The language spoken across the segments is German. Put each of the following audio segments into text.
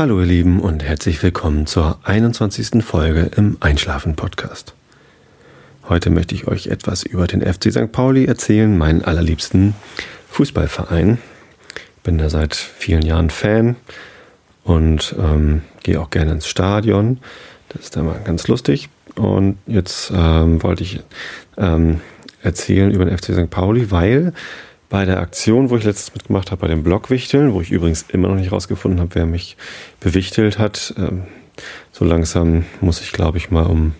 Hallo ihr Lieben und herzlich willkommen zur 21. Folge im Einschlafen Podcast. Heute möchte ich euch etwas über den FC St. Pauli erzählen, meinen allerliebsten Fußballverein. Bin da seit vielen Jahren Fan und ähm, gehe auch gerne ins Stadion. Das ist immer ganz lustig. Und jetzt ähm, wollte ich ähm, erzählen über den FC St. Pauli, weil bei der Aktion, wo ich letztes mitgemacht habe, bei den Blockwichteln, wo ich übrigens immer noch nicht rausgefunden habe, wer mich bewichtelt hat, ähm, so langsam muss ich, glaube ich, mal um,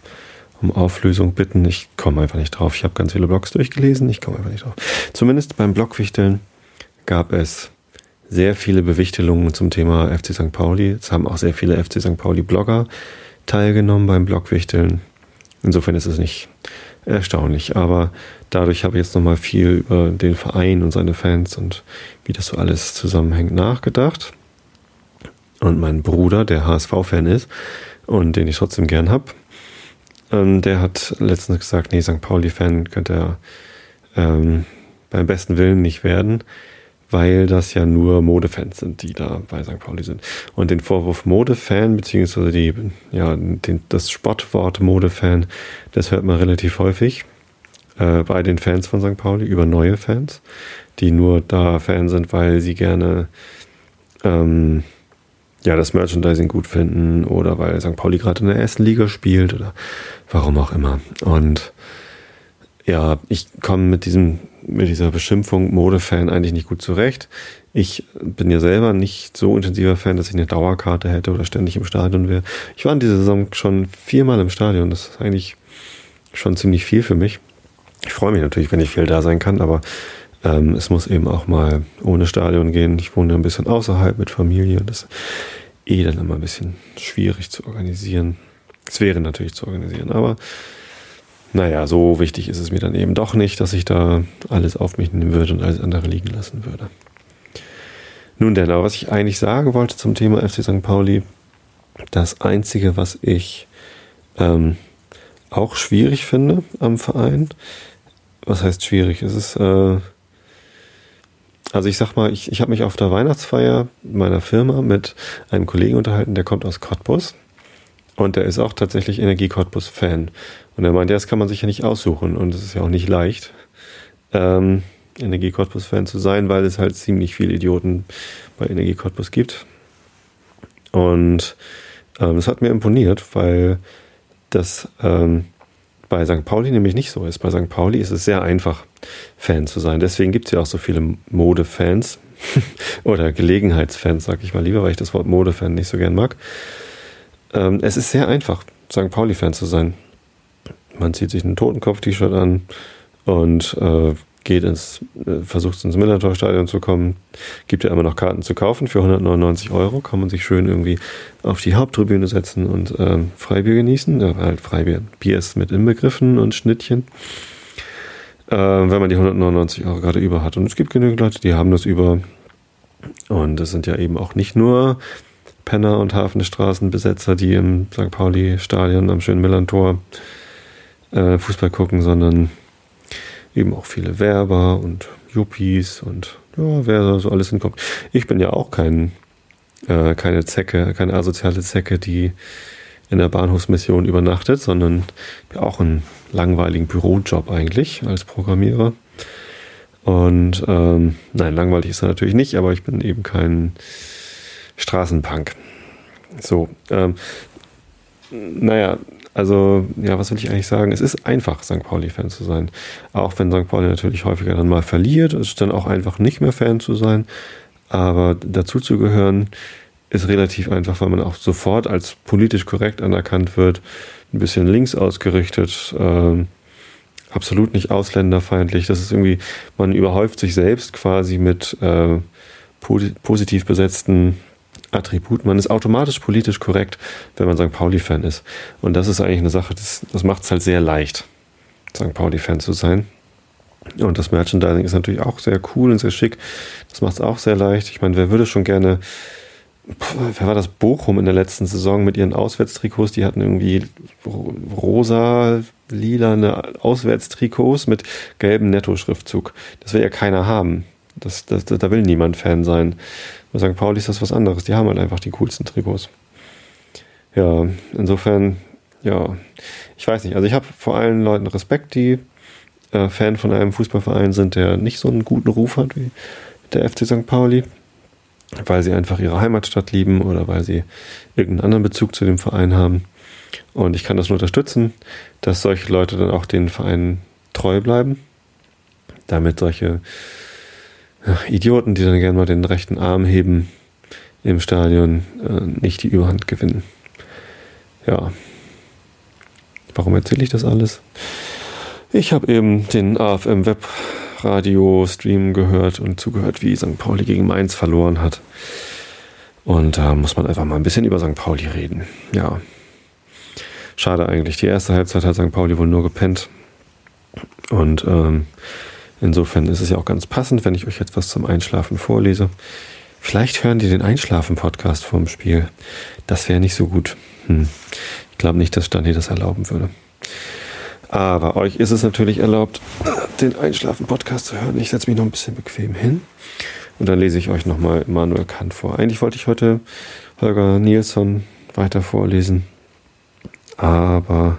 um Auflösung bitten. Ich komme einfach nicht drauf. Ich habe ganz viele Blogs durchgelesen, ich komme einfach nicht drauf. Zumindest beim Blockwichteln gab es sehr viele Bewichtelungen zum Thema FC St. Pauli. Es haben auch sehr viele FC St. Pauli-Blogger teilgenommen beim Blockwichteln. Insofern ist es nicht erstaunlich. Aber dadurch habe ich jetzt nochmal viel über den Verein und seine Fans und wie das so alles zusammenhängt nachgedacht. Und mein Bruder, der HSV-Fan ist und den ich trotzdem gern habe, ähm, der hat letztens gesagt, nee, St. Pauli-Fan könnte er ähm, beim besten Willen nicht werden weil das ja nur Modefans sind, die da bei St. Pauli sind. Und den Vorwurf Modefan, beziehungsweise die, ja, den, das Spottwort Modefan, das hört man relativ häufig äh, bei den Fans von St. Pauli über neue Fans, die nur da Fan sind, weil sie gerne ähm, ja, das Merchandising gut finden oder weil St. Pauli gerade in der ersten Liga spielt oder warum auch immer. Und ja, ich komme mit diesem mit dieser Beschimpfung Modefan eigentlich nicht gut zurecht. Ich bin ja selber nicht so intensiver Fan, dass ich eine Dauerkarte hätte oder ständig im Stadion wäre. Ich war in dieser Saison schon viermal im Stadion. Das ist eigentlich schon ziemlich viel für mich. Ich freue mich natürlich, wenn ich viel da sein kann, aber ähm, es muss eben auch mal ohne Stadion gehen. Ich wohne ein bisschen außerhalb mit Familie. Das ist eh dann immer ein bisschen schwierig zu organisieren. Es wäre natürlich zu organisieren, aber naja, so wichtig ist es mir dann eben doch nicht, dass ich da alles auf mich nehmen würde und alles andere liegen lassen würde. Nun denn, aber was ich eigentlich sagen wollte zum Thema FC St. Pauli, das Einzige, was ich ähm, auch schwierig finde am Verein, was heißt schwierig? Es ist, äh, also ich sag mal, ich, ich habe mich auf der Weihnachtsfeier meiner Firma mit einem Kollegen unterhalten, der kommt aus Cottbus und der ist auch tatsächlich Energie Cottbus Fan. Und er meinte, das kann man sich ja nicht aussuchen und es ist ja auch nicht leicht, ähm, Energie Cottbus Fan zu sein, weil es halt ziemlich viele Idioten bei Energie Cottbus gibt. Und ähm, das hat mir imponiert, weil das ähm, bei St. Pauli nämlich nicht so ist. Bei St. Pauli ist es sehr einfach, Fan zu sein. Deswegen gibt es ja auch so viele Modefans oder Gelegenheitsfans, sag ich mal lieber, weil ich das Wort Modefan nicht so gern mag. Ähm, es ist sehr einfach, St. Pauli-Fan zu sein. Man zieht sich ein Totenkopf-T-Shirt an und äh, geht ins, äh, versucht ins Millantor-Stadion zu kommen. Gibt ja immer noch Karten zu kaufen für 199 Euro. Kann man sich schön irgendwie auf die Haupttribüne setzen und ähm, Freibier genießen. Ja, halt Freibier. Bier ist mit inbegriffen und Schnittchen. Äh, wenn man die 199 Euro gerade über hat. Und es gibt genügend Leute, die haben das über. Und das sind ja eben auch nicht nur Penner und Hafenstraßenbesetzer, die im St. Pauli-Stadion am schönen Millantor äh, Fußball gucken, sondern eben auch viele Werber und Yuppies und ja, wer da so alles hinkommt. Ich bin ja auch kein, äh, keine Zecke, keine asoziale Zecke, die in der Bahnhofsmission übernachtet, sondern auch einen langweiligen Bürojob eigentlich als Programmierer. Und ähm, nein, langweilig ist er natürlich nicht, aber ich bin eben kein Straßenpunk. So, ähm, naja, also, ja, was will ich eigentlich sagen? Es ist einfach, St. Pauli-Fan zu sein. Auch wenn St. Pauli natürlich häufiger dann mal verliert, ist es dann auch einfach nicht mehr Fan zu sein. Aber dazu zu gehören, ist relativ einfach, weil man auch sofort als politisch korrekt anerkannt wird, ein bisschen links ausgerichtet, äh, absolut nicht ausländerfeindlich. Das ist irgendwie, man überhäuft sich selbst quasi mit äh, positiv besetzten Attribut. Man ist automatisch politisch korrekt, wenn man St. Pauli-Fan ist. Und das ist eigentlich eine Sache, das, das macht es halt sehr leicht, St. Pauli-Fan zu sein. Und das Merchandising ist natürlich auch sehr cool und sehr schick. Das macht es auch sehr leicht. Ich meine, wer würde schon gerne, wer war das Bochum in der letzten Saison mit ihren Auswärtstrikots? Die hatten irgendwie rosa, lila Auswärtstrikots mit gelbem Netto-Schriftzug. Das will ja keiner haben. Das, das, da will niemand Fan sein. Bei St. Pauli ist das was anderes. Die haben halt einfach die coolsten Trikots. Ja, insofern, ja, ich weiß nicht. Also ich habe vor allen Leuten Respekt, die äh, Fan von einem Fußballverein sind, der nicht so einen guten Ruf hat wie der FC St. Pauli, weil sie einfach ihre Heimatstadt lieben oder weil sie irgendeinen anderen Bezug zu dem Verein haben. Und ich kann das nur unterstützen, dass solche Leute dann auch den Verein treu bleiben, damit solche Idioten, die dann gerne mal den rechten Arm heben im Stadion, äh, nicht die Überhand gewinnen. Ja. Warum erzähle ich das alles? Ich habe eben den AFM Web Radio Stream gehört und zugehört, wie St. Pauli gegen Mainz verloren hat. Und da muss man einfach mal ein bisschen über St. Pauli reden. Ja. Schade eigentlich. Die erste Halbzeit hat St. Pauli wohl nur gepennt. Und ähm, insofern ist es ja auch ganz passend, wenn ich euch etwas zum Einschlafen vorlese. Vielleicht hören die den Einschlafen-Podcast vorm Spiel. Das wäre nicht so gut. Hm. Ich glaube nicht, dass Stani das erlauben würde. Aber euch ist es natürlich erlaubt, den Einschlafen-Podcast zu hören. Ich setze mich noch ein bisschen bequem hin und dann lese ich euch nochmal Immanuel Kant vor. Eigentlich wollte ich heute Holger Nilsson weiter vorlesen, aber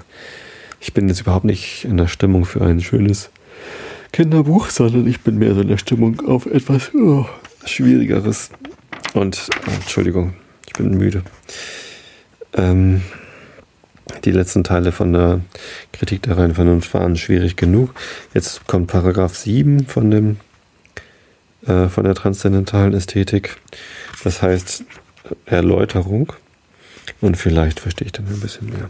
ich bin jetzt überhaupt nicht in der Stimmung für ein schönes Kinderbuch, sondern ich bin mehr so in der Stimmung auf etwas oh, Schwierigeres. Und, oh, Entschuldigung, ich bin müde. Ähm, die letzten Teile von der Kritik der reinen Vernunft waren schwierig genug. Jetzt kommt Paragraph 7 von dem äh, von der transzendentalen Ästhetik. Das heißt Erläuterung. Und vielleicht verstehe ich dann ein bisschen mehr.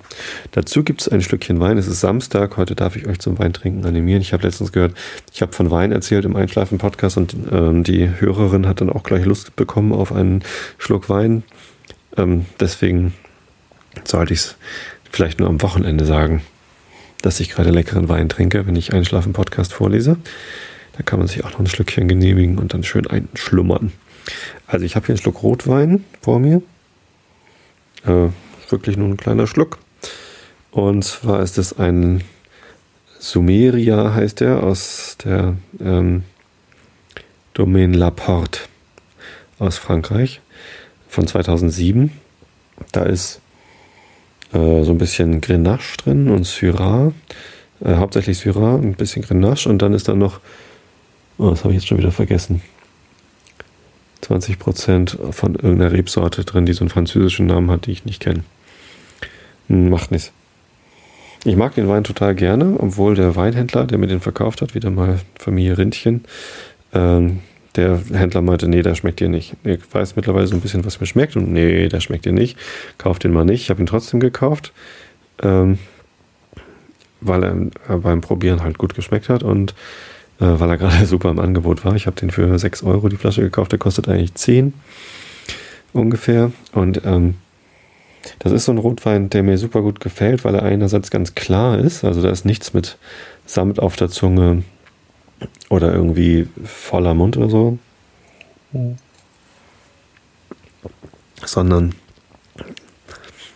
Dazu gibt es ein Schlückchen Wein. Es ist Samstag. Heute darf ich euch zum Weintrinken animieren. Ich habe letztens gehört, ich habe von Wein erzählt im Einschlafen-Podcast und ähm, die Hörerin hat dann auch gleich Lust bekommen auf einen Schluck Wein. Ähm, deswegen sollte ich es vielleicht nur am Wochenende sagen, dass ich gerade leckeren Wein trinke, wenn ich Einschlafen-Podcast vorlese. Da kann man sich auch noch ein Schlückchen genehmigen und dann schön einschlummern. Also ich habe hier einen Schluck Rotwein vor mir. Äh, wirklich nur ein kleiner Schluck. Und zwar ist es ein Sumeria, heißt der, aus der ähm, Domaine Laporte aus Frankreich von 2007. Da ist äh, so ein bisschen Grenache drin und Syrah. Äh, hauptsächlich Syrah, ein bisschen Grenache und dann ist da noch, oh, das habe ich jetzt schon wieder vergessen. 20% von irgendeiner Rebsorte drin, die so einen französischen Namen hat, die ich nicht kenne. Hm, macht nichts. Ich mag den Wein total gerne, obwohl der Weinhändler, der mir den verkauft hat, wieder mal Familie Rindchen, ähm, der Händler meinte, nee, der schmeckt dir nicht. Ich weiß mittlerweile so ein bisschen, was mir schmeckt und nee, der schmeckt dir nicht. Kauf den mal nicht. Ich habe ihn trotzdem gekauft, ähm, weil er beim Probieren halt gut geschmeckt hat und weil er gerade super im Angebot war. Ich habe den für 6 Euro die Flasche gekauft, der kostet eigentlich 10 ungefähr. Und ähm, das ist so ein Rotwein, der mir super gut gefällt, weil er einerseits ganz klar ist. Also da ist nichts mit Samt auf der Zunge oder irgendwie voller Mund oder so. Mhm. Sondern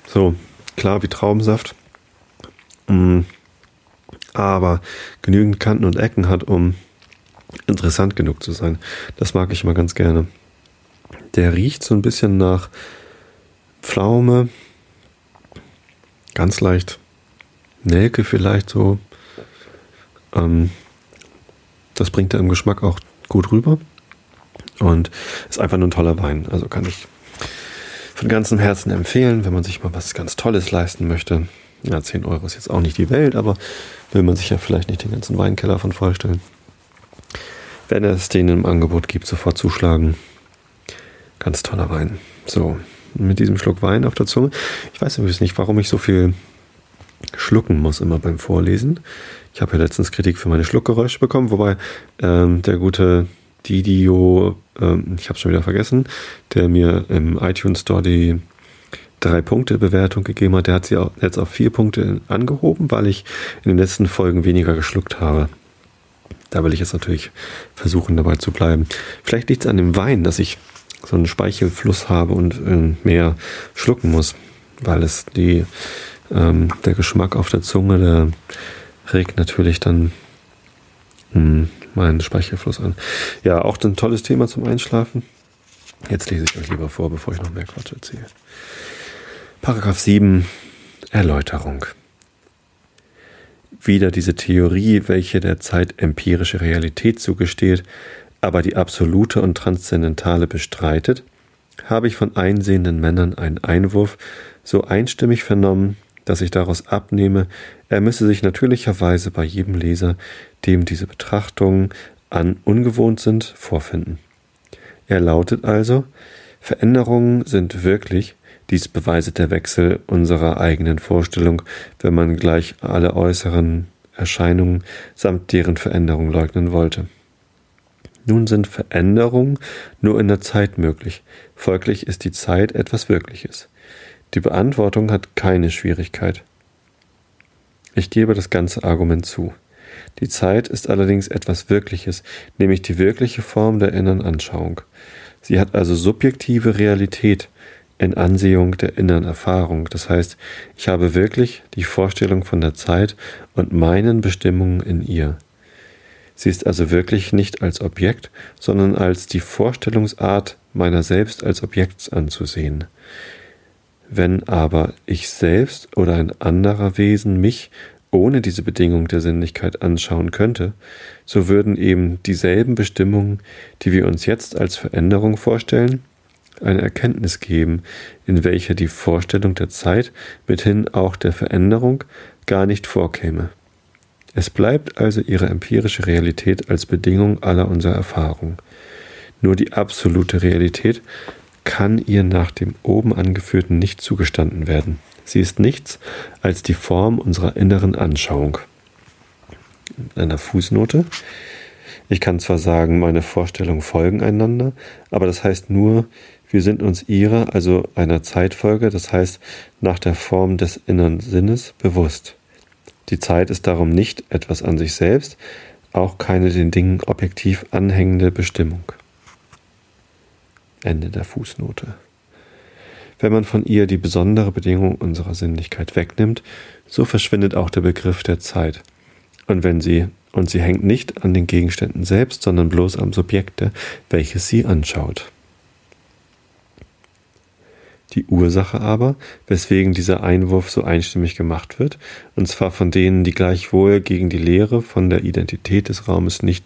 so klar wie Traubensaft. Mhm. Aber genügend Kanten und Ecken hat, um interessant genug zu sein. Das mag ich immer ganz gerne. Der riecht so ein bisschen nach Pflaume, ganz leicht Nelke vielleicht so. Ähm, das bringt er im Geschmack auch gut rüber. Und ist einfach nur ein toller Wein. Also kann ich von ganzem Herzen empfehlen, wenn man sich mal was ganz Tolles leisten möchte. Ja, 10 Euro ist jetzt auch nicht die Welt, aber will man sich ja vielleicht nicht den ganzen Weinkeller von vorstellen. Wenn es den im Angebot gibt, sofort zuschlagen. Ganz toller Wein. So, mit diesem Schluck Wein auf der Zunge. Ich weiß übrigens nicht, warum ich so viel schlucken muss immer beim Vorlesen. Ich habe ja letztens Kritik für meine Schluckgeräusche bekommen, wobei ähm, der gute Didio, ähm, ich habe schon wieder vergessen, der mir im iTunes Store die drei Punkte Bewertung gegeben hat, der hat sie auch jetzt auf vier Punkte angehoben, weil ich in den letzten Folgen weniger geschluckt habe. Da will ich jetzt natürlich versuchen, dabei zu bleiben. Vielleicht liegt es an dem Wein, dass ich so einen Speichelfluss habe und äh, mehr schlucken muss, weil es die, ähm, der Geschmack auf der Zunge, der regt natürlich dann hm, meinen Speicherfluss an. Ja, auch ein tolles Thema zum Einschlafen. Jetzt lese ich euch lieber vor, bevor ich noch mehr Quatsch erzähle. Paragraph 7 Erläuterung. Wieder diese Theorie, welche der Zeit empirische Realität zugesteht, aber die absolute und transzendentale bestreitet, habe ich von einsehenden Männern einen Einwurf so einstimmig vernommen, dass ich daraus abnehme, er müsse sich natürlicherweise bei jedem Leser, dem diese Betrachtungen an ungewohnt sind, vorfinden. Er lautet also, Veränderungen sind wirklich, dies beweiset der Wechsel unserer eigenen Vorstellung, wenn man gleich alle äußeren Erscheinungen samt deren Veränderung leugnen wollte. Nun sind Veränderungen nur in der Zeit möglich, folglich ist die Zeit etwas Wirkliches. Die Beantwortung hat keine Schwierigkeit. Ich gebe das ganze Argument zu. Die Zeit ist allerdings etwas Wirkliches, nämlich die wirkliche Form der inneren Anschauung. Sie hat also subjektive Realität in Ansehung der inneren Erfahrung. Das heißt, ich habe wirklich die Vorstellung von der Zeit und meinen Bestimmungen in ihr. Sie ist also wirklich nicht als Objekt, sondern als die Vorstellungsart meiner selbst als Objekts anzusehen. Wenn aber ich selbst oder ein anderer Wesen mich ohne diese Bedingung der Sinnlichkeit anschauen könnte, so würden eben dieselben Bestimmungen, die wir uns jetzt als Veränderung vorstellen, eine Erkenntnis geben, in welcher die Vorstellung der Zeit mithin auch der Veränderung gar nicht vorkäme. Es bleibt also ihre empirische Realität als Bedingung aller unserer Erfahrung. Nur die absolute Realität kann ihr nach dem oben angeführten nicht zugestanden werden. Sie ist nichts als die Form unserer inneren Anschauung. In einer Fußnote. Ich kann zwar sagen, meine Vorstellungen folgen einander, aber das heißt nur, wir sind uns ihrer, also einer Zeitfolge, das heißt nach der Form des inneren Sinnes, bewusst. Die Zeit ist darum nicht etwas an sich selbst, auch keine den Dingen objektiv anhängende Bestimmung. Ende der Fußnote. Wenn man von ihr die besondere Bedingung unserer Sinnlichkeit wegnimmt, so verschwindet auch der Begriff der Zeit. Und wenn sie, und sie hängt nicht an den Gegenständen selbst, sondern bloß am Subjekte, welches sie anschaut. Die Ursache aber, weswegen dieser Einwurf so einstimmig gemacht wird, und zwar von denen, die gleichwohl gegen die Lehre von der Identität des Raumes nicht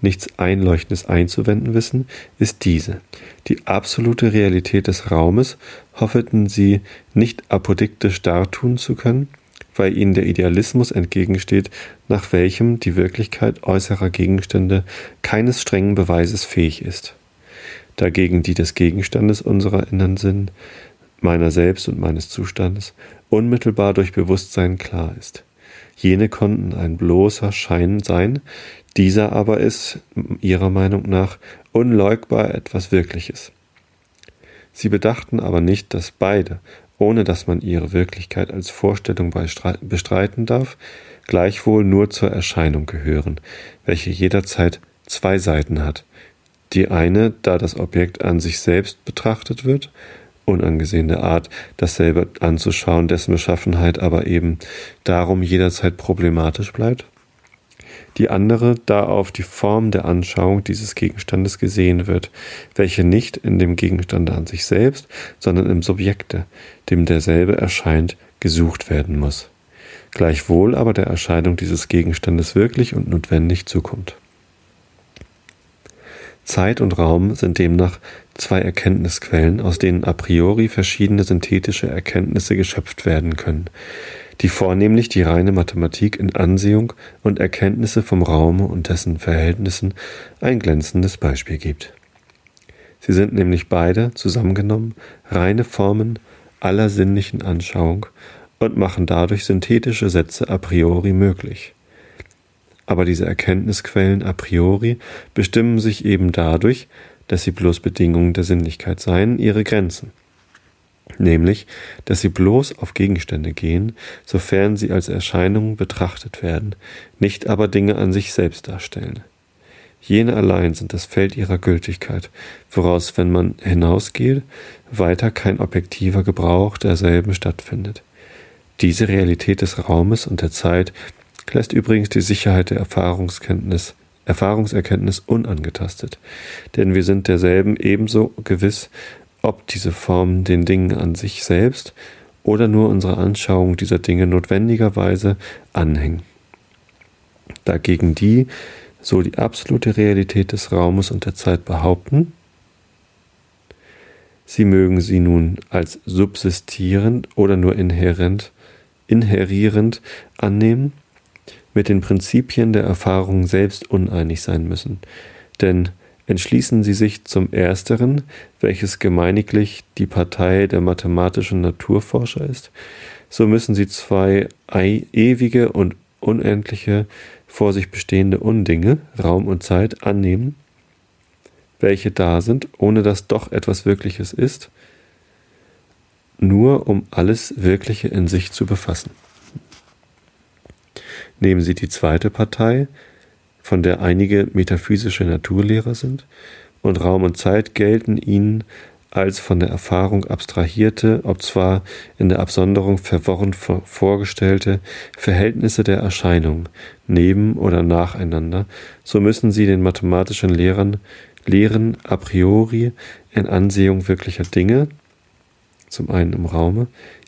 nichts Einleuchtendes einzuwenden wissen, ist diese. Die absolute Realität des Raumes hoffeten sie nicht apodiktisch dartun zu können, weil ihnen der Idealismus entgegensteht, nach welchem die Wirklichkeit äußerer Gegenstände keines strengen Beweises fähig ist dagegen die des Gegenstandes unserer inneren Sinn, meiner selbst und meines Zustandes, unmittelbar durch Bewusstsein klar ist. Jene konnten ein bloßer Schein sein, dieser aber ist, ihrer Meinung nach, unleugbar etwas Wirkliches. Sie bedachten aber nicht, dass beide, ohne dass man ihre Wirklichkeit als Vorstellung bestreiten darf, gleichwohl nur zur Erscheinung gehören, welche jederzeit zwei Seiten hat, die eine, da das Objekt an sich selbst betrachtet wird, unangesehene Art, dasselbe anzuschauen, dessen Beschaffenheit aber eben darum jederzeit problematisch bleibt. Die andere, da auf die Form der Anschauung dieses Gegenstandes gesehen wird, welche nicht in dem Gegenstande an sich selbst, sondern im Subjekte, dem derselbe erscheint, gesucht werden muss. Gleichwohl aber der Erscheinung dieses Gegenstandes wirklich und notwendig zukommt. Zeit und Raum sind demnach zwei Erkenntnisquellen, aus denen a priori verschiedene synthetische Erkenntnisse geschöpft werden können, die vornehmlich die reine Mathematik in Ansehung und Erkenntnisse vom Raume und dessen Verhältnissen ein glänzendes Beispiel gibt. Sie sind nämlich beide zusammengenommen reine Formen aller sinnlichen Anschauung und machen dadurch synthetische Sätze a priori möglich. Aber diese Erkenntnisquellen a priori bestimmen sich eben dadurch, dass sie bloß Bedingungen der Sinnlichkeit seien, ihre Grenzen. Nämlich, dass sie bloß auf Gegenstände gehen, sofern sie als Erscheinungen betrachtet werden, nicht aber Dinge an sich selbst darstellen. Jene allein sind das Feld ihrer Gültigkeit, woraus, wenn man hinausgeht, weiter kein objektiver Gebrauch derselben stattfindet. Diese Realität des Raumes und der Zeit lässt übrigens die Sicherheit der Erfahrungskenntnis Erfahrungserkenntnis unangetastet, denn wir sind derselben ebenso gewiss, ob diese Formen den Dingen an sich selbst oder nur unserer Anschauung dieser Dinge notwendigerweise anhängen. Dagegen die, so die absolute Realität des Raumes und der Zeit behaupten, sie mögen sie nun als subsistierend oder nur inhärent, inherierend annehmen, mit den Prinzipien der Erfahrung selbst uneinig sein müssen. Denn entschließen sie sich zum Ersteren, welches gemeiniglich die Partei der mathematischen Naturforscher ist, so müssen sie zwei ewige und unendliche vor sich bestehende Undinge, Raum und Zeit, annehmen, welche da sind, ohne dass doch etwas Wirkliches ist, nur um alles Wirkliche in sich zu befassen. Nehmen Sie die zweite Partei, von der einige metaphysische Naturlehrer sind, und Raum und Zeit gelten ihnen als von der Erfahrung abstrahierte, ob zwar in der Absonderung verworren vorgestellte Verhältnisse der Erscheinung, neben oder nacheinander, so müssen sie den mathematischen Lehrern Lehren a priori in Ansehung wirklicher Dinge, zum einen im Raume,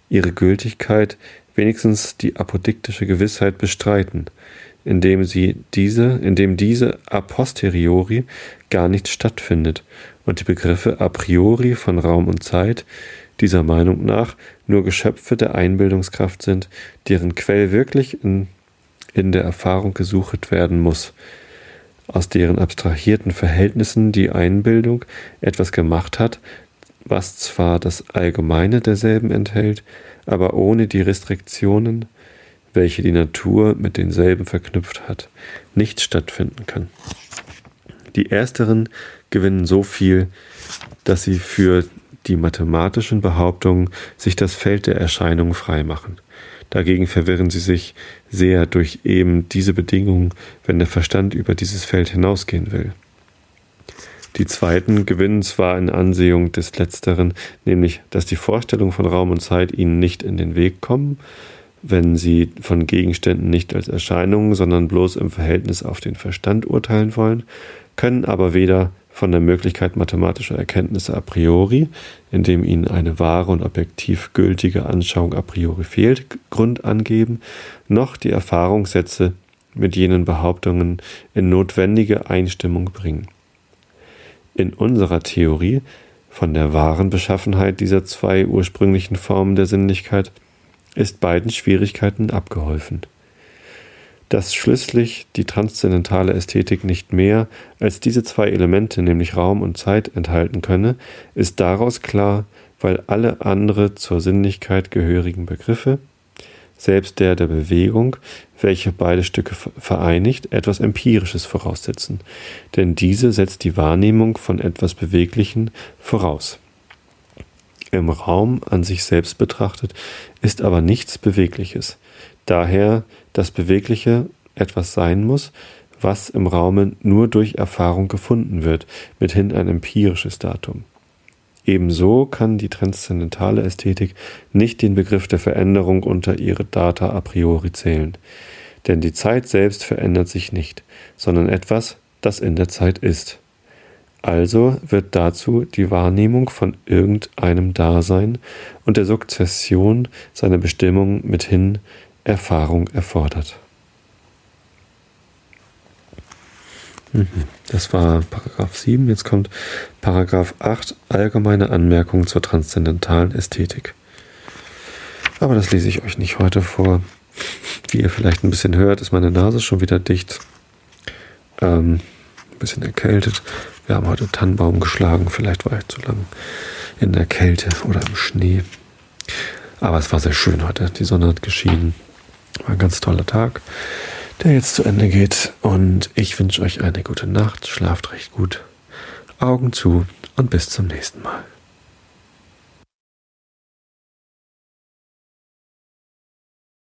ihre Gültigkeit wenigstens die apodiktische Gewissheit bestreiten, indem sie diese, indem diese a posteriori gar nicht stattfindet und die Begriffe a priori von Raum und Zeit dieser Meinung nach nur Geschöpfe der Einbildungskraft sind, deren Quell wirklich in, in der Erfahrung gesucht werden muss, aus deren abstrahierten Verhältnissen die Einbildung etwas gemacht hat, was zwar das Allgemeine derselben enthält, aber ohne die Restriktionen, welche die Natur mit denselben verknüpft hat, nicht stattfinden kann. Die ersteren gewinnen so viel, dass sie für die mathematischen Behauptungen sich das Feld der Erscheinungen freimachen. Dagegen verwirren sie sich sehr durch eben diese Bedingungen, wenn der Verstand über dieses Feld hinausgehen will. Die zweiten gewinnen zwar in Ansehung des Letzteren, nämlich, dass die Vorstellung von Raum und Zeit ihnen nicht in den Weg kommen, wenn sie von Gegenständen nicht als Erscheinungen, sondern bloß im Verhältnis auf den Verstand urteilen wollen, können aber weder von der Möglichkeit mathematischer Erkenntnisse a priori, indem ihnen eine wahre und objektiv gültige Anschauung a priori fehlt, Grund angeben, noch die Erfahrungssätze mit jenen Behauptungen in notwendige Einstimmung bringen. In unserer Theorie von der wahren Beschaffenheit dieser zwei ursprünglichen Formen der Sinnlichkeit ist beiden Schwierigkeiten abgeholfen. Dass schließlich die transzendentale Ästhetik nicht mehr als diese zwei Elemente, nämlich Raum und Zeit, enthalten könne, ist daraus klar, weil alle andere zur Sinnlichkeit gehörigen Begriffe selbst der der Bewegung, welche beide Stücke vereinigt, etwas Empirisches voraussetzen, denn diese setzt die Wahrnehmung von etwas Beweglichen voraus. Im Raum an sich selbst betrachtet ist aber nichts Bewegliches, daher das Bewegliche etwas sein muss, was im Raume nur durch Erfahrung gefunden wird, mithin ein empirisches Datum. Ebenso kann die transzendentale Ästhetik nicht den Begriff der Veränderung unter ihre Data a priori zählen. Denn die Zeit selbst verändert sich nicht, sondern etwas, das in der Zeit ist. Also wird dazu die Wahrnehmung von irgendeinem Dasein und der Sukzession seiner Bestimmung mithin Erfahrung erfordert. Mhm. Das war Paragraph 7. Jetzt kommt Paragraph 8, allgemeine Anmerkungen zur transzendentalen Ästhetik. Aber das lese ich euch nicht heute vor. Wie ihr vielleicht ein bisschen hört, ist meine Nase schon wieder dicht. Ähm, ein bisschen erkältet. Wir haben heute Tannenbaum geschlagen. Vielleicht war ich zu lang in der Kälte oder im Schnee. Aber es war sehr schön heute. Die Sonne hat geschienen. War ein ganz toller Tag der jetzt zu Ende geht. Und ich wünsche euch eine gute Nacht, schlaft recht gut, Augen zu und bis zum nächsten Mal.